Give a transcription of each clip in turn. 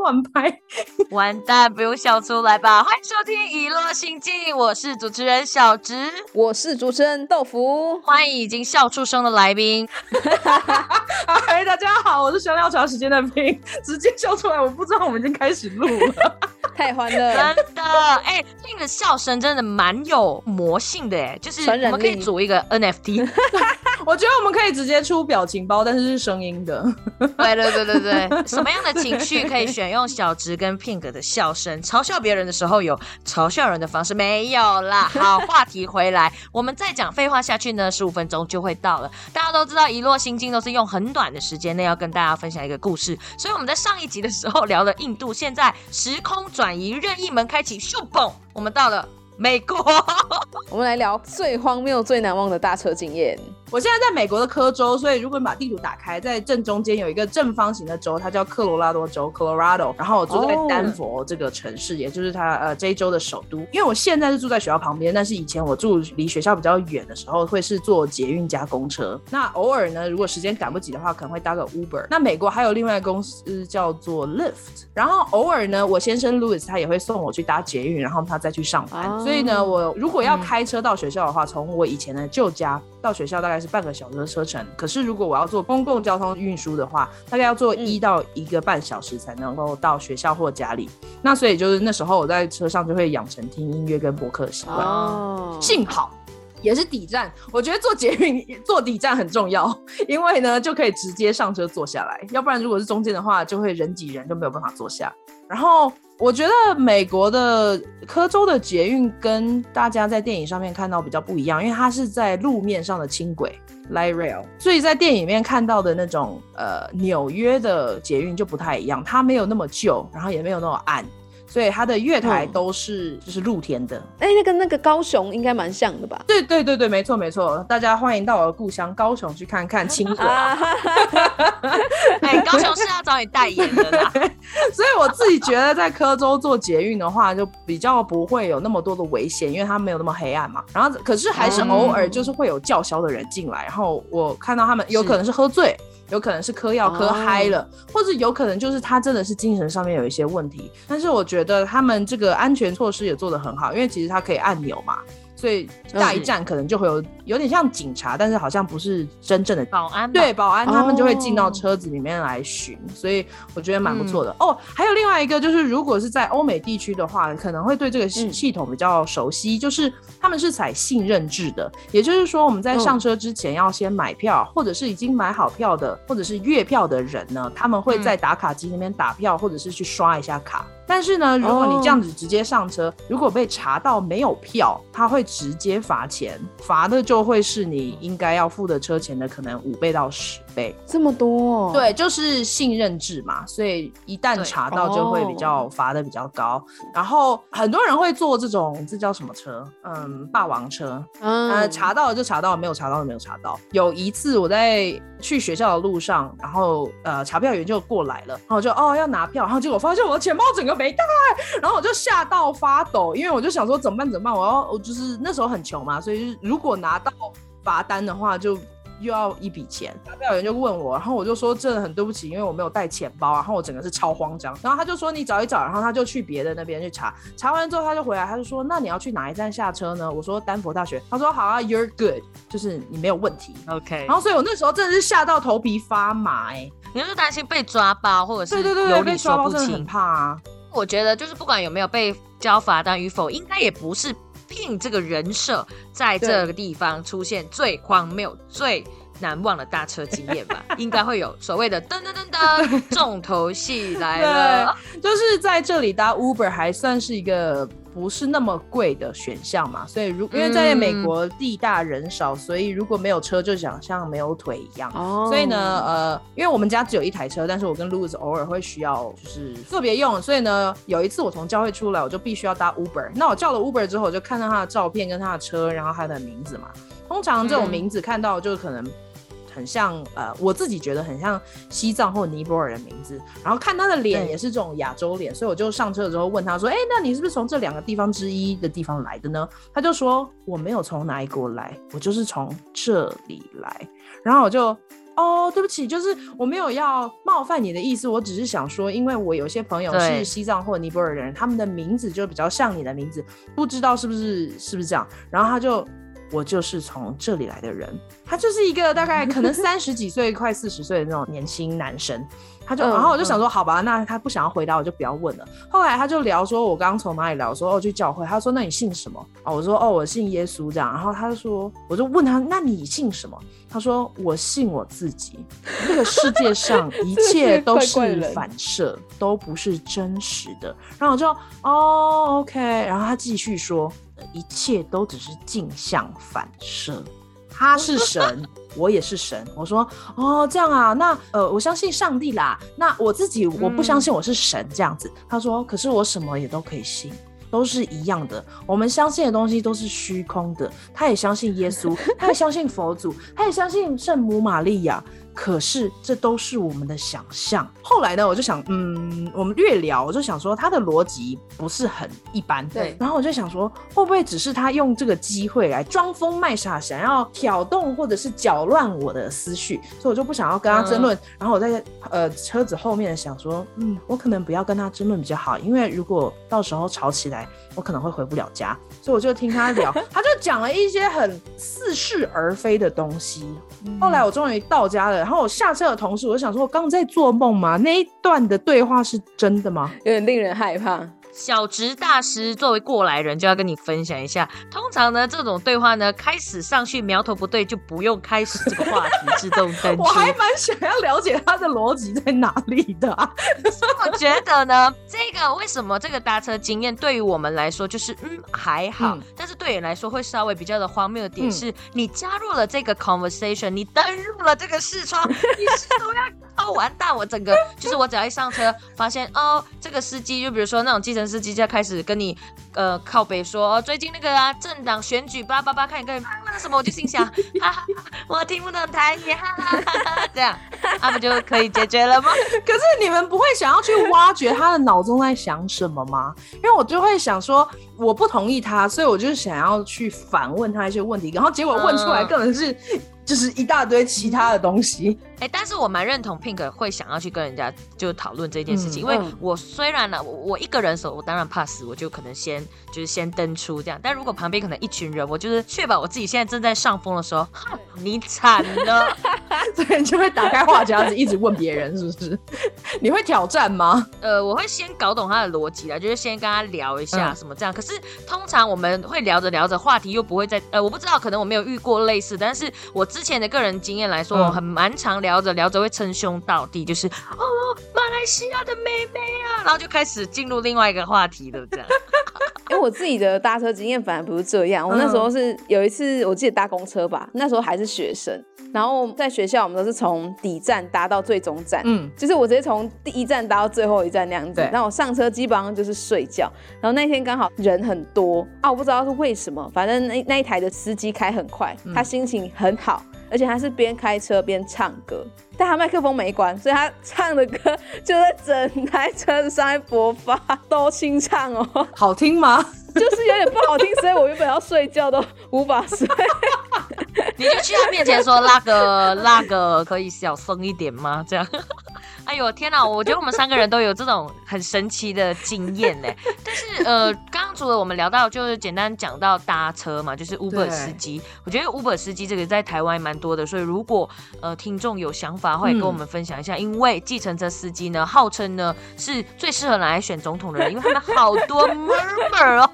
乱拍。完蛋，不用笑出来吧？欢迎收听《遗落心境》，我是主持人小直，我是主持人豆腐，欢迎已经笑出声的来宾。嗨，大家好，我是香料长时间的冰，直接笑出来，我不知道我们已经开始录了，太欢乐了，真的，哎，这个笑声真的蛮有魔性的，哎，就是我们可以组一个 NFT。我觉得我们可以直接出表情包，但是是声音的。对对对对对，什么样的情绪可以选用小直跟 Pink 的笑声？嘲笑别人的时候有嘲笑人的方式没有啦？好，话题回来，我们再讲废话下去呢，十五分钟就会到了。大家都知道，一落心经都是用很短的时间内要跟大家分享一个故事，所以我们在上一集的时候聊了印度，现在时空转移，任意门开启，咻嘣，我们到了美国。我们来聊最荒谬、最难忘的大车经验。我现在在美国的科州，所以如果你把地图打开，在正中间有一个正方形的州，它叫科罗拉多州 （Colorado）。然后我住在丹佛这个城市，也就是它呃这一州的首都。因为我现在是住在学校旁边，但是以前我住离学校比较远的时候，会是坐捷运加公车。那偶尔呢，如果时间赶不及的话，可能会搭个 Uber。那美国还有另外公司叫做 Lyft。然后偶尔呢，我先生 Louis 他也会送我去搭捷运，然后他再去上班。所以呢，我如果要开车到学校的话，从我以前的旧家到学校大概是半个小时的车程。可是如果我要坐公共交通运输的话，大概要坐一到一个半小时才能够到学校或家里。那所以就是那时候我在车上就会养成听音乐跟播客的习惯。哦，幸好也是底站，我觉得坐捷运 坐底站很重要，因为呢就可以直接上车坐下来。要不然如果是中间的话，就会人挤人，就没有办法坐下。然后。我觉得美国的科州的捷运跟大家在电影上面看到比较不一样，因为它是在路面上的轻轨 （light rail），所以在电影里面看到的那种呃纽约的捷运就不太一样，它没有那么旧，然后也没有那么暗。所以它的月台都是就是露天的，哎，那跟那个高雄应该蛮像的吧？对对对对，没错没错，大家欢迎到我的故乡高雄去看看轻轨。哎，高雄是要找你代言的啦。所以我自己觉得在科州做捷运的话，就比较不会有那么多的危险，因为它没有那么黑暗嘛。然后可是还是偶尔就是会有叫嚣的人进来，然后我看到他们有可能是喝醉。有可能是嗑药嗑嗨了，或者有可能就是他真的是精神上面有一些问题。但是我觉得他们这个安全措施也做得很好，因为其实它可以按钮嘛。所以下一站可能就会有有点像警察，但是好像不是真正的保安。对，保安他们就会进到车子里面来巡，所以我觉得蛮不错的哦。还有另外一个就是，如果是在欧美地区的话，可能会对这个系系统比较熟悉，就是他们是采信任制的，也就是说我们在上车之前要先买票，或者是已经买好票的，或者是月票的人呢，他们会在打卡机那边打票，或者是去刷一下卡。但是呢，如果你这样子直接上车，如果被查到没有票，他会直接罚钱，罚的就会是你应该要付的车钱的可能五倍到十倍，这么多？对，就是信任制嘛，所以一旦查到就会比较罚的比较高。然后很多人会坐这种，这叫什么车？嗯，霸王车。嗯，查到了就查到了，没有查到就没有查到。有一次我在去学校的路上，然后呃查票员就过来了，然后就哦要拿票，然后结果发现我的钱包整个。没带，然后我就吓到发抖，因为我就想说怎么办怎么办？我要我就是那时候很穷嘛，所以如果拿到罚单的话，就又要一笔钱。查票员就问我，然后我就说真的很对不起，因为我没有带钱包，然后我整个是超慌张。然后他就说你找一找，然后他就去别的那边去查，查完之后他就回来，他就说那你要去哪一站下车呢？我说丹佛大学。他说好啊，You're good，就是你没有问题，OK。然后所以我那时候真的是吓到头皮发麻，哎，你是担心被抓包，或者是对对对，被抓包真的很怕啊。我觉得就是不管有没有被交罚单与否，应该也不是聘这个人设在这个地方出现最荒谬、最难忘的大车经验吧？应该会有所谓的噔噔噔噔重头戏来了，就是在这里搭 Uber 还算是一个。不是那么贵的选项嘛，所以如因为在美国地大人少，所以如果没有车就想像没有腿一样。哦。所以呢，呃，因为我们家只有一台车，但是我跟 Louis 偶尔会需要就是特别用，所以呢，有一次我从教会出来，我就必须要搭 Uber。那我叫了 Uber 之后，我就看到他的照片跟他的车，然后他的名字嘛。通常这种名字看到就可能。很像呃，我自己觉得很像西藏或尼泊尔的名字。然后看他的脸也是这种亚洲脸，所以我就上车的时候问他说：“哎、那你是不是从这两个地方之一的地方来的呢？”他就说：“我没有从哪一国来，我就是从这里来。”然后我就。哦，对不起，就是我没有要冒犯你的意思，我只是想说，因为我有些朋友是西藏或尼泊尔人，他们的名字就比较像你的名字，不知道是不是是不是这样。然后他就，我就是从这里来的人，他就是一个大概可能 三十几岁、快四十岁的那种年轻男生。他就，嗯然后我就想说，好吧，那他不想要回答，我就不要问了。后来他就聊说，我刚刚从哪里聊？说哦，去教会。他说，那你信什么？啊，我说哦，我信耶稣这样。然后他就说，我就问他，那你信什么？他说，我信我自己。这个世界上一切 都是反射，都不是真实的。然后我就哦，OK。然后他继续说，一切都只是镜像反射。他是神，我也是神。我说哦，这样啊，那呃，我相信上帝啦。那我自己我不相信我是神这样子。他说，可是我什么也都可以信。都是一样的，我们相信的东西都是虚空的。他也相信耶稣，他也相信佛祖，他也相信圣母玛利亚。可是这都是我们的想象。后来呢，我就想，嗯，我们略聊，我就想说他的逻辑不是很一般。对然后我就想说，会不会只是他用这个机会来装疯卖傻，想要挑动或者是搅乱我的思绪，所以我就不想要跟他争论。然后我在呃车子后面想说，嗯，我可能不要跟他争论比较好，因为如果到时候吵起来，我可能会回不了家。所以我就听他聊，他就讲了一些很似是而非的东西。后来我终于到家了，然然后我下车的同时，我想说，我刚刚在做梦吗？那一段的对话是真的吗？有点令人害怕。小植大师作为过来人，就要跟你分享一下。通常呢，这种对话呢，开始上去苗头不对，就不用开始这个话题自动登出。我还蛮想要了解他的逻辑在哪里的、啊。我觉得呢，这个为什么这个搭车经验对于我们来说就是嗯还好，嗯但是对你来说会稍微比较的荒谬的点嗯是，你加入了这个 conversation，你登入了这个视窗，你是都要哦完蛋，我整个就是我只要一上车，发现哦这个司机就比如说那种计程司机就要开始跟你呃靠北说、哦、最近那个啊政党选举八八八看你跟那什么，我就心想哈哈，我听不懂台语哈哈哈哈，这样他们就可以解决了吗？可是你们不会想要去挖掘他的脑中在想什么吗？因为我就会想说，我不同意他，所以我就想要去反问他一些问题，然后结果问出来嗯根本是就是一大堆其他的东西。哎、但是我蛮认同 Pink 会想要去跟人家就讨论这件事情，嗯因为嗯我虽然呢，我我一个人的时候，我当然怕死，我就可能先就是先登出这样，但如果旁边可能一群人，我就是确保我自己现在正在上风的时候，你惨了。所以你就会打开话匣子，一直问别人，是不是？你会挑战吗？呃，我会先搞懂他的逻辑啦，就是先跟他聊一下嗯什么这样。可是通常我们会聊着聊着，话题又不会再呃，我不知道，可能我没有遇过类似，但是我之前的个人经验来说，嗯我很蛮常聊着聊着会称兄道弟，就是哦，马来西亚的妹妹啊，然后就开始进入另外一个话题了，这样。因为我自己的搭车经验反而不是这样，我那时候是有一次，我记得搭公车吧，那时候还是学生，然后在学校我们都是从底站搭到最终站，嗯，就是我直接从第一站搭到最后一站那样子对。那我上车基本上就是睡觉，然后那天刚好人很多啊，我不知道是为什么，反正那那一台的司机开很快，他心情很好，而且他是边开车边唱歌，但他麦克风没关，所以他唱的歌就在整台车子上面播放，都清唱哦，好听吗？就是有点不好听，所以我原本要睡觉都无法睡。你就去他面前说那个 那个可以小声一点吗？这样。哎呦天哪！我觉得我们三个人都有这种很神奇的经验呢。但是呃，刚刚除了我们聊到，就是简单讲到搭车嘛，就是 Uber 司机。我觉得 Uber 司机这个在台湾蛮多的，所以如果呃听众有想法，会跟我们分享一下。因为计程车司机呢，号称呢是最适合拿来选总统的人，因为他们好多 murmur 哦。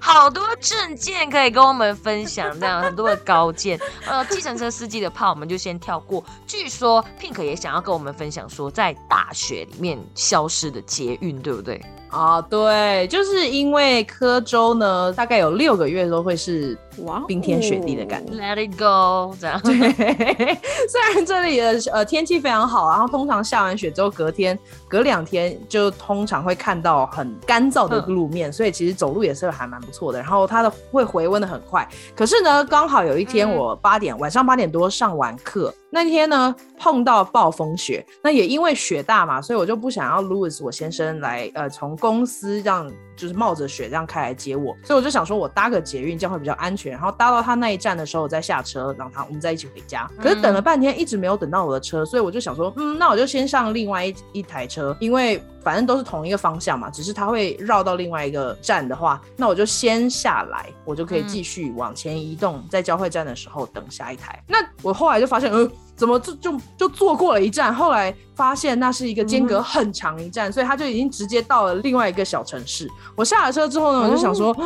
好多证件可以跟我们分享，这样很多的高见。呃，计程车司机的炮我们就先跳过。据说 Pink 也想要跟我们分享说，在大学里面消失的捷运，对不对？啊，对，就是因为柯州呢，大概有六个月都会是哇哦，冰天雪地的感觉。Let it go，这样。对，虽然这里的呃天气非常好，然后通常下完雪之后隔天、隔两天就通常会看到很干燥的路面，所以其实走路也是还蛮不错的。然后它的会回温的很快，可是呢，刚好有一天嗯我八点、晚上八点多上完课，那天呢碰到暴风雪，那也因为雪大嘛，所以我就不想要 Louis 我先生来呃从公司这样就是冒着雪这样开来接我，所以我就想说我搭个捷运这样会比较安全，然后搭到他那一站的时候我再下车，然后他我们再一起回家。可是等了半天一直没有等到我的车，所以我就想说，嗯，那我就先上另外一一台车，因为反正都是同一个方向嘛，只是他会绕到另外一个站的话，那我就先下来，我就可以继续往前移动，在交汇站的时候等下一台。那我后来就发现，呃。怎么就就就坐过了一站？后来发现那是一个间隔很长一站，所以他就已经直接到了另外一个小城市。我下了车之后呢，我就想说，啊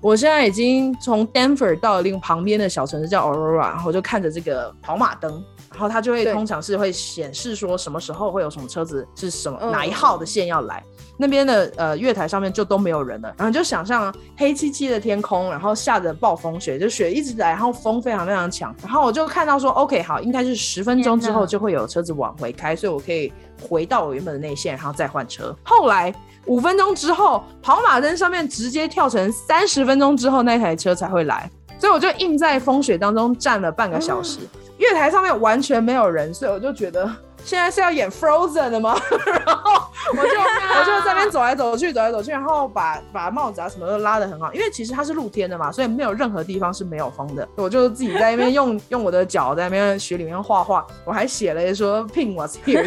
我现在已经从 Denver 到另旁边的小城市叫 Aurora，然后我就看着这个跑马灯，然后它就会通常是会显示说什么时候会有什么车子是什么、嗯哪一号的线要来。那边的呃月台上面就都没有人了，然后就想象黑漆漆的天空，然后下着暴风雪，就雪一直来，然后风非常非常强，然后我就看到说，OK，好，应该是十分钟之后就会有车子往回开，所以我可以回到我原本的内线，然后再换车。后来五分钟之后，跑马灯上面直接跳成三十分钟之后那台车才会来，所以我就硬在风雪当中站了半个小时，月台上面完全没有人，所以我就觉得现在是要演 Frozen 的吗？然后我就我就在那边走来走去，走来走去，然后把把帽子啊什么都拉的很好，因为其实它是露天的嘛，所以没有任何地方是没有风的。我就自己在那边用 用我的脚在那边雪里面画画，我还写了说 “Pin was here”，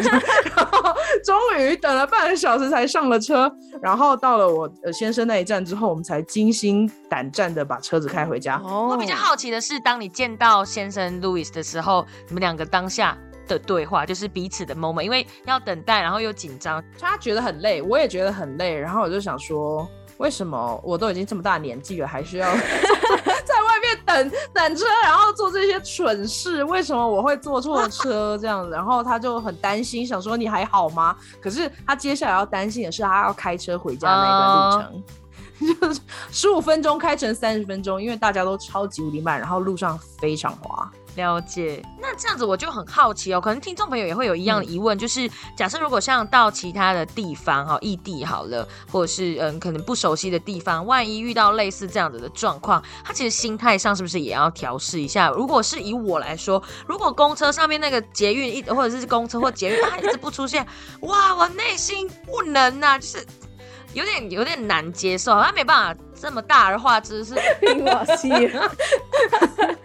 然后终于等了半个小时才上了车，然后到了我呃先生那一站之后，我们才惊心胆战的把车子开回家。哦我比较好奇的是，当你见到先生 Louis 的时候，你们两个当下的对话，就是彼此的 moment，因为要等待，然后又紧张，他觉得很累，我也觉得很累，然后我就想说，为什么我都已经这么大年纪了，还需要 在外面等等车，然后做这些蠢事？为什么我会坐错车这样子？然后他就很担心，想说你还好吗？可是他接下来要担心的是，他要开车回家那一段路程。就是十五分钟开成三十分钟，因为大家都超级无敌慢，然后路上非常滑。了解。那这样子我就很好奇哦，可能听众朋友也会有一样的疑问，嗯就是假设如果像到其他的地方哈，异地好了，或者是嗯可能不熟悉的地方，万一遇到类似这样子的状况，他其实心态上是不是也要调试一下？如果是以我来说，如果公车上面那个捷运一或者是公车或捷运它一直不出现，哇，我内心不能呐、就是。有点有点难接受，他没办法这么大而化之，是拼瓦西，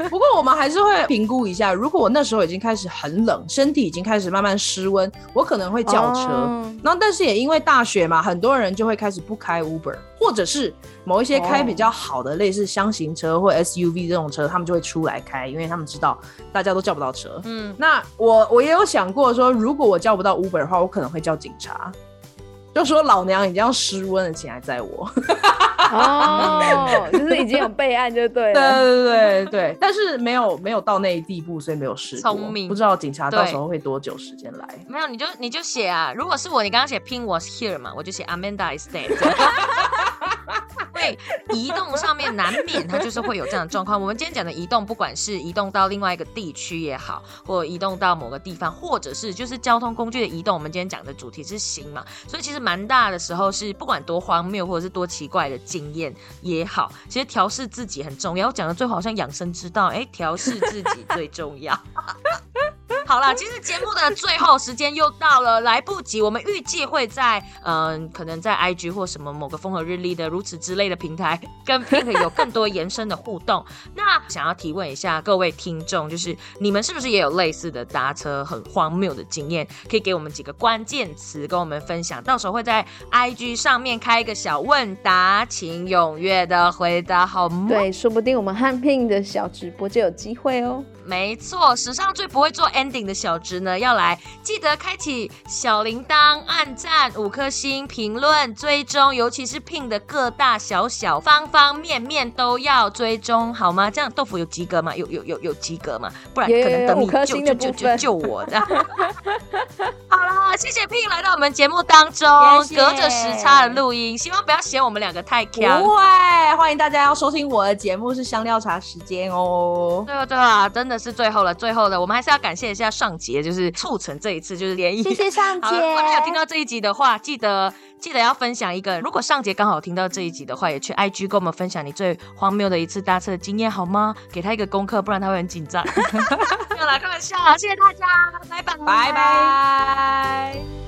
不过我们还是会评估一下，如果我那时候已经开始很冷，身体已经开始慢慢失温，我可能会叫车。哦然后，但是也因为大雪嘛，很多人就会开始不开 Uber，或者是某一些开比较好的，类似箱型车或 SUV 这种车，他们就会出来开，因为他们知道大家都叫不到车。嗯，那我我也有想过说，如果我叫不到 Uber 的话，我可能会叫警察，就说老娘已经要失温了，请还在我。哦，就是已经有备案就对对了。对对对，但是没有没有到那一地步，所以没有试过。聪明不知道警察到对时候会多久时间来。没有，你就你就写啊。如果是我，你刚刚写 Pin was here 嘛，我就写 Amanda is dead。移动上面难免它就是会有这样的状况。我们今天讲的移动，不管是移动到另外一个地区也好，或移动到某个地方，或者是就是交通工具的移动。我们今天讲的主题是行嘛，所以其实蛮大的时候是不管多荒谬或者是多奇怪的经验也好，其实调试自己很重要。我讲的最好像养生之道，哎，调试自己最重要。好啦，其实节目的最后时间又到了，来不及。我们预计会在嗯、可能在 IG 或什么某个风和日丽的如此之类的平台，跟 Pink 有更多延伸的互动。那想要提问一下各位听众，就是你们是不是也有类似的搭车很荒谬的经验？可以给我们几个关键词跟我们分享，到时候会在 IG 上面开一个小问答，请踊跃的回答好吗？对，说不定我们汉 Pink 的小直播就有机会哦。没错，史上最不会做 ending 的小直呢，要来记得开启小铃铛、按赞、五颗星、评论、追踪，尤其是 Pin 的各大小小方方面面都要追踪，好吗？这样豆腐有及格吗？有有有有及格吗？不然可能等你救救救救我。好啦，谢谢 Pin 来到我们节目当中，隔着时差的录音，希望不要嫌我们两个太强。不会，欢迎大家要收听我的节目是香料茶时间哦。对啊，对啊，真的是最后了，最后了，我们还是要感谢一下上节，就是促成这一次就是联谊。谢谢 上节，如果你有听到这一集的话，记得记得要分享一个。如果上节刚好听到这一集的话，也去 IG 跟我们分享你最荒谬的一次搭车经验好吗？给他一个功课，不然他会很紧张。没有啦，开玩笑，谢谢大家，拜拜，拜拜。